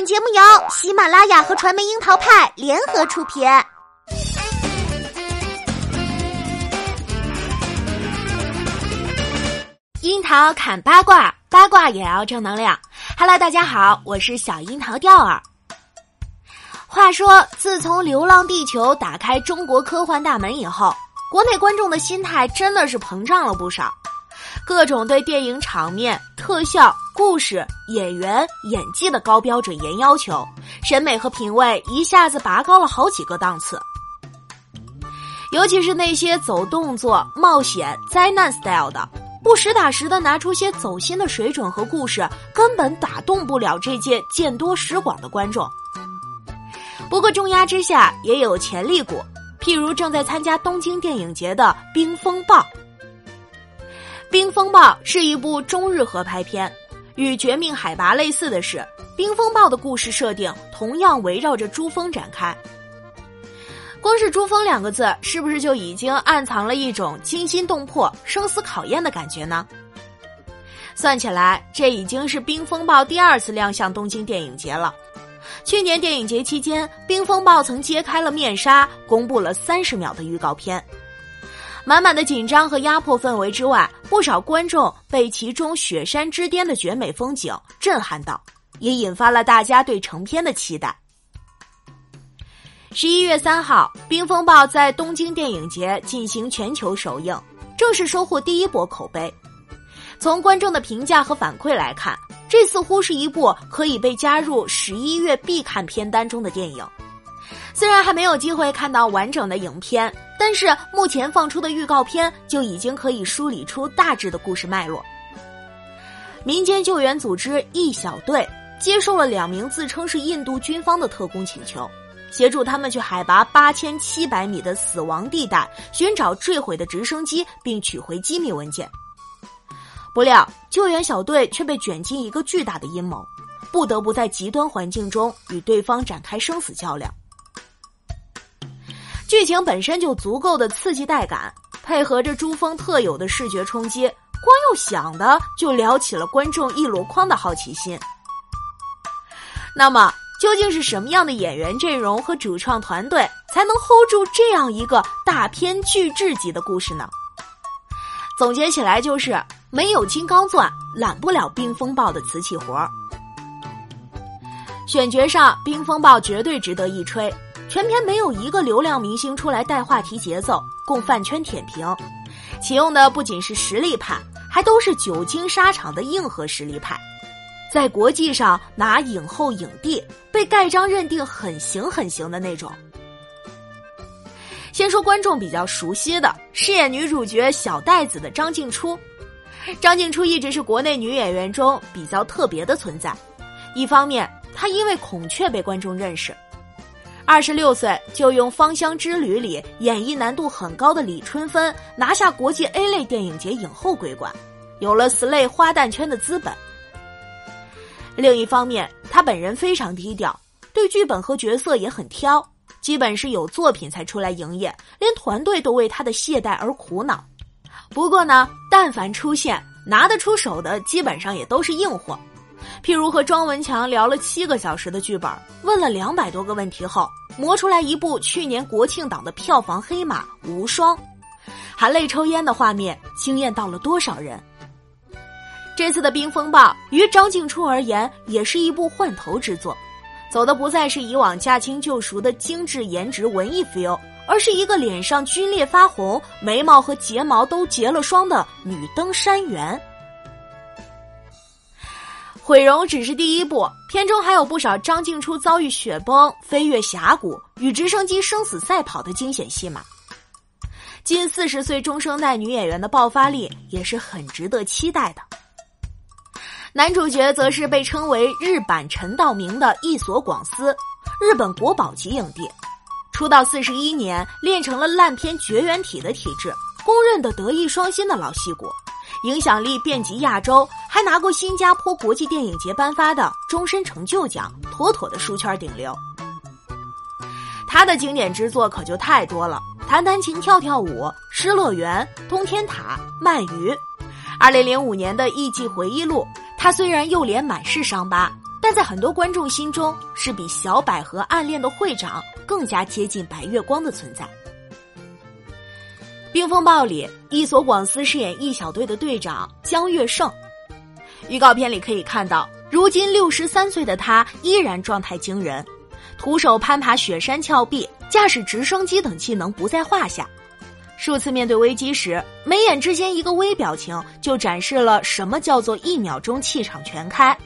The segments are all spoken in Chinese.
本节目由喜马拉雅和传媒樱桃派联合出品。樱桃砍八卦，八卦也要正能量。Hello，大家好，我是小樱桃钓儿。话说，自从《流浪地球》打开中国科幻大门以后，国内观众的心态真的是膨胀了不少。各种对电影场面、特效、故事、演员、演技的高标准严要求，审美和品味一下子拔高了好几个档次。尤其是那些走动作、冒险、灾难 style 的，不实打实的拿出些走心的水准和故事，根本打动不了这届见多识广的观众。不过重压之下也有潜力股，譬如正在参加东京电影节的《冰风暴》。《冰风暴》是一部中日合拍片，与《绝命海拔》类似的是，《冰风暴》的故事设定同样围绕着珠峰展开。光是“珠峰”两个字，是不是就已经暗藏了一种惊心动魄、生死考验的感觉呢？算起来，这已经是《冰风暴》第二次亮相东京电影节了。去年电影节期间，《冰风暴》曾揭开了面纱，公布了三十秒的预告片。满满的紧张和压迫氛围之外，不少观众被其中雪山之巅的绝美风景震撼到，也引发了大家对成片的期待。十一月三号，《冰风暴》在东京电影节进行全球首映，正式收获第一波口碑。从观众的评价和反馈来看，这似乎是一部可以被加入十一月必看片单中的电影。虽然还没有机会看到完整的影片，但是目前放出的预告片就已经可以梳理出大致的故事脉络。民间救援组织一小队接受了两名自称是印度军方的特工请求，协助他们去海拔八千七百米的死亡地带寻找坠毁的直升机，并取回机密文件。不料，救援小队却被卷进一个巨大的阴谋，不得不在极端环境中与对方展开生死较量。剧情本身就足够的刺激带感，配合着珠峰特有的视觉冲击，光用想的就撩起了观众一箩筐的好奇心。那么，究竟是什么样的演员阵容和主创团队才能 hold 住这样一个大片巨制级的故事呢？总结起来就是。没有金刚钻，揽不了冰风暴的瓷器活儿。选角上，冰风暴绝对值得一吹。全片没有一个流量明星出来带话题节奏，供饭圈舔屏。启用的不仅是实力派，还都是久经沙场的硬核实力派，在国际上拿影后、影帝，被盖章认定很行很行的那种。先说观众比较熟悉的，饰演女主角小袋子的张静初。张静初一直是国内女演员中比较特别的存在，一方面她因为孔雀被观众认识，二十六岁就用《芳香之旅》里演绎难度很高的李春芬拿下国际 A 类电影节影后桂冠，有了 slay 花旦圈的资本。另一方面，他本人非常低调，对剧本和角色也很挑，基本是有作品才出来营业，连团队都为他的懈怠而苦恼。不过呢，但凡出现拿得出手的，基本上也都是硬货。譬如和庄文强聊了七个小时的剧本，问了两百多个问题后，磨出来一部去年国庆档的票房黑马《无双》，含泪抽烟的画面惊艳到了多少人？这次的《冰风暴》于张静初而言，也是一部换头之作，走的不再是以往驾轻就熟的精致颜值文艺 feel。而是一个脸上皲裂发红、眉毛和睫毛都结了霜的女登山员。毁容只是第一步，片中还有不少张静初遭遇雪崩、飞越峡谷、与直升机生死赛跑的惊险戏码。近四十岁中生代女演员的爆发力也是很值得期待的。男主角则是被称为日版陈道明的一所广司，日本国宝级影帝。出道四十一年，练成了烂片绝缘体的体质，公认的德艺双馨的老戏骨，影响力遍及亚洲，还拿过新加坡国际电影节颁发的终身成就奖，妥妥的书圈顶流。他的经典之作可就太多了，弹弹琴、跳跳舞、失乐园、通天塔、鳗鱼。二零零五年的《艺伎回忆录》，他虽然右脸满是伤疤。但在很多观众心中，是比小百合暗恋的会长更加接近白月光的存在。《冰风暴》里，伊索广司饰演一小队的队长江月胜。预告片里可以看到，如今六十三岁的他依然状态惊人，徒手攀爬雪山峭壁，驾驶直升机等技能不在话下。数次面对危机时，眉眼之间一个微表情就展示了什么叫做一秒钟气场全开。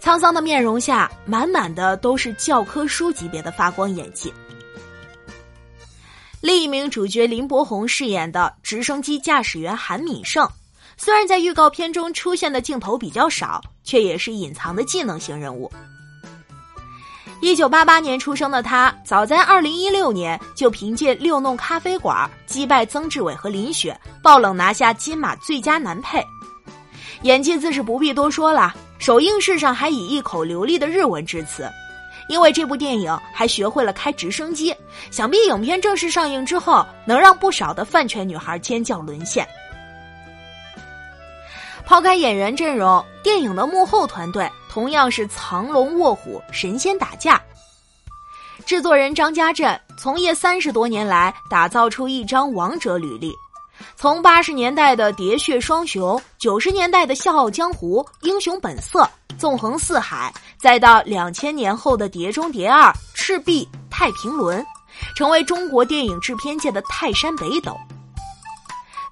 沧桑的面容下，满满的都是教科书级别的发光演技。另一名主角林柏宏饰演的直升机驾驶员韩敏胜，虽然在预告片中出现的镜头比较少，却也是隐藏的技能型人物。一九八八年出生的他，早在二零一六年就凭借《六弄咖啡馆》击败曾志伟和林雪，爆冷拿下金马最佳男配。演技自是不必多说了，首映式上还以一口流利的日文致辞。因为这部电影还学会了开直升机，想必影片正式上映之后，能让不少的饭圈女孩尖叫沦陷。抛开演员阵容，电影的幕后团队同样是藏龙卧虎、神仙打架。制作人张家镇从业三十多年来，打造出一张王者履历，从八十年代的《喋血双雄》，九十年代的《笑傲江湖》《英雄本色》，纵横四海，再到两千年后的《碟中谍二》《赤壁》《太平轮》，成为中国电影制片界的泰山北斗。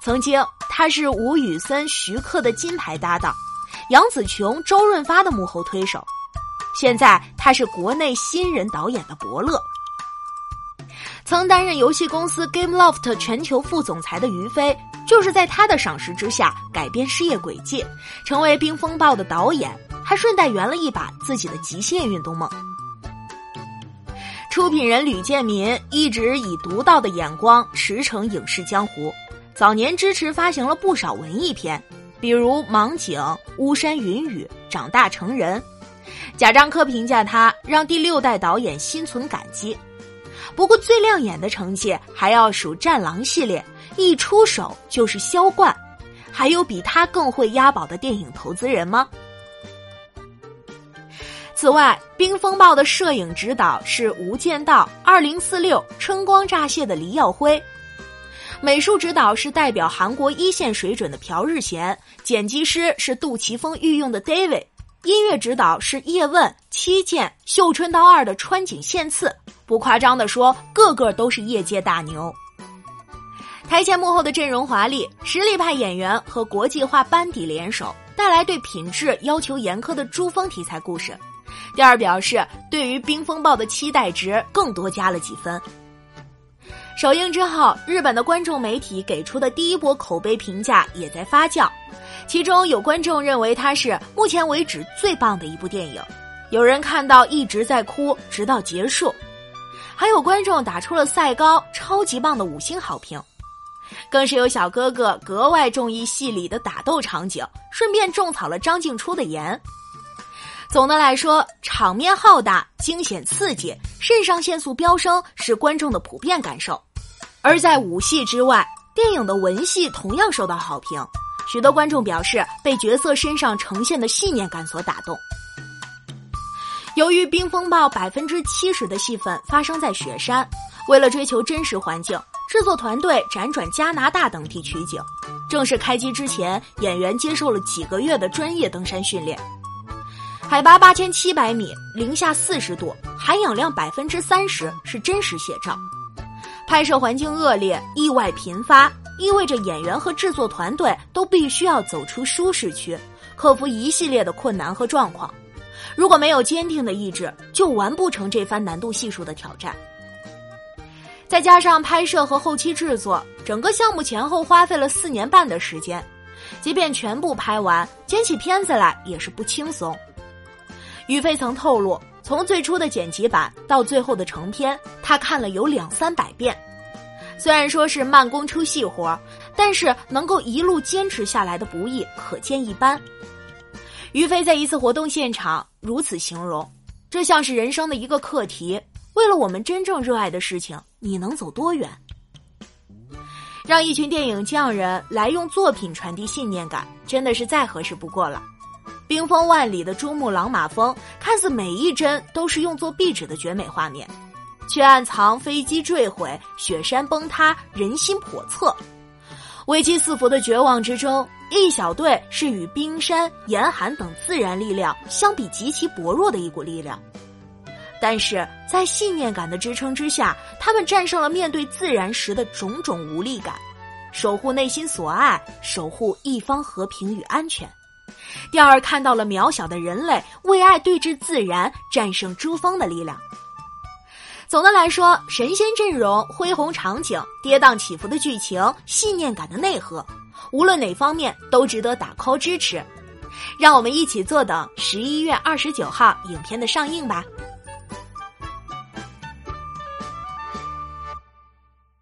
曾经，他是吴宇森、徐克的金牌搭档，杨紫琼、周润发的幕后推手。现在，他是国内新人导演的伯乐。曾担任游戏公司 GameLoft 全球副总裁的于飞，就是在他的赏识之下改变事业轨迹，成为《冰风暴》的导演，还顺带圆了一把自己的极限运动梦。出品人吕建民一直以独到的眼光驰骋影视江湖。早年支持发行了不少文艺片，比如《盲井》《巫山云雨》《长大成人》。贾樟柯评价他，让第六代导演心存感激。不过最亮眼的成绩还要数《战狼》系列，一出手就是销冠。还有比他更会押宝的电影投资人吗？此外，《冰风暴》的摄影指导是《无间道》《二零四六》《春光乍泄》的黎耀辉。美术指导是代表韩国一线水准的朴日贤，剪辑师是杜琪峰御用的 David，音乐指导是叶问、七剑、《绣春刀二》的川井宪次。不夸张的说，个个都是业界大牛。台前幕后的阵容华丽，实力派演员和国际化班底联手，带来对品质要求严苛的珠峰题材故事。第二表示，对于《冰风暴》的期待值更多加了几分。首映之后，日本的观众媒体给出的第一波口碑评价也在发酵，其中有观众认为它是目前为止最棒的一部电影，有人看到一直在哭直到结束，还有观众打出了赛高超级棒的五星好评，更是有小哥哥格外中意戏里的打斗场景，顺便种草了张静初的颜。总的来说，场面浩大、惊险刺激、肾上腺素飙升是观众的普遍感受。而在武戏之外，电影的文戏同样受到好评。许多观众表示被角色身上呈现的信念感所打动。由于《冰风暴》百分之七十的戏份发生在雪山，为了追求真实环境，制作团队辗转加拿大等地取景。正式开机之前，演员接受了几个月的专业登山训练。海拔八千七百米，零下四十度，含氧量百分之三十，是真实写照。拍摄环境恶劣，意外频发，意味着演员和制作团队都必须要走出舒适区，克服一系列的困难和状况。如果没有坚定的意志，就完不成这番难度系数的挑战。再加上拍摄和后期制作，整个项目前后花费了四年半的时间，即便全部拍完，剪起片子来也是不轻松。于飞曾透露。从最初的剪辑版到最后的成片，他看了有两三百遍。虽然说是慢工出细活，但是能够一路坚持下来的不易可见一斑。于飞在一次活动现场如此形容：“这像是人生的一个课题，为了我们真正热爱的事情，你能走多远？”让一群电影匠人来用作品传递信念感，真的是再合适不过了。冰封万里的珠穆朗玛峰，看似每一帧都是用作壁纸的绝美画面，却暗藏飞机坠毁、雪山崩塌、人心叵测。危机四伏的绝望之中，一小队是与冰山、严寒等自然力量相比极其薄弱的一股力量，但是在信念感的支撑之下，他们战胜了面对自然时的种种无力感，守护内心所爱，守护一方和平与安全。第二，看到了渺小的人类为爱对峙自然、战胜珠峰的力量。总的来说，神仙阵容、恢宏场景、跌宕起伏的剧情、信念感的内核，无论哪方面都值得打 call 支持。让我们一起坐等十一月二十九号影片的上映吧。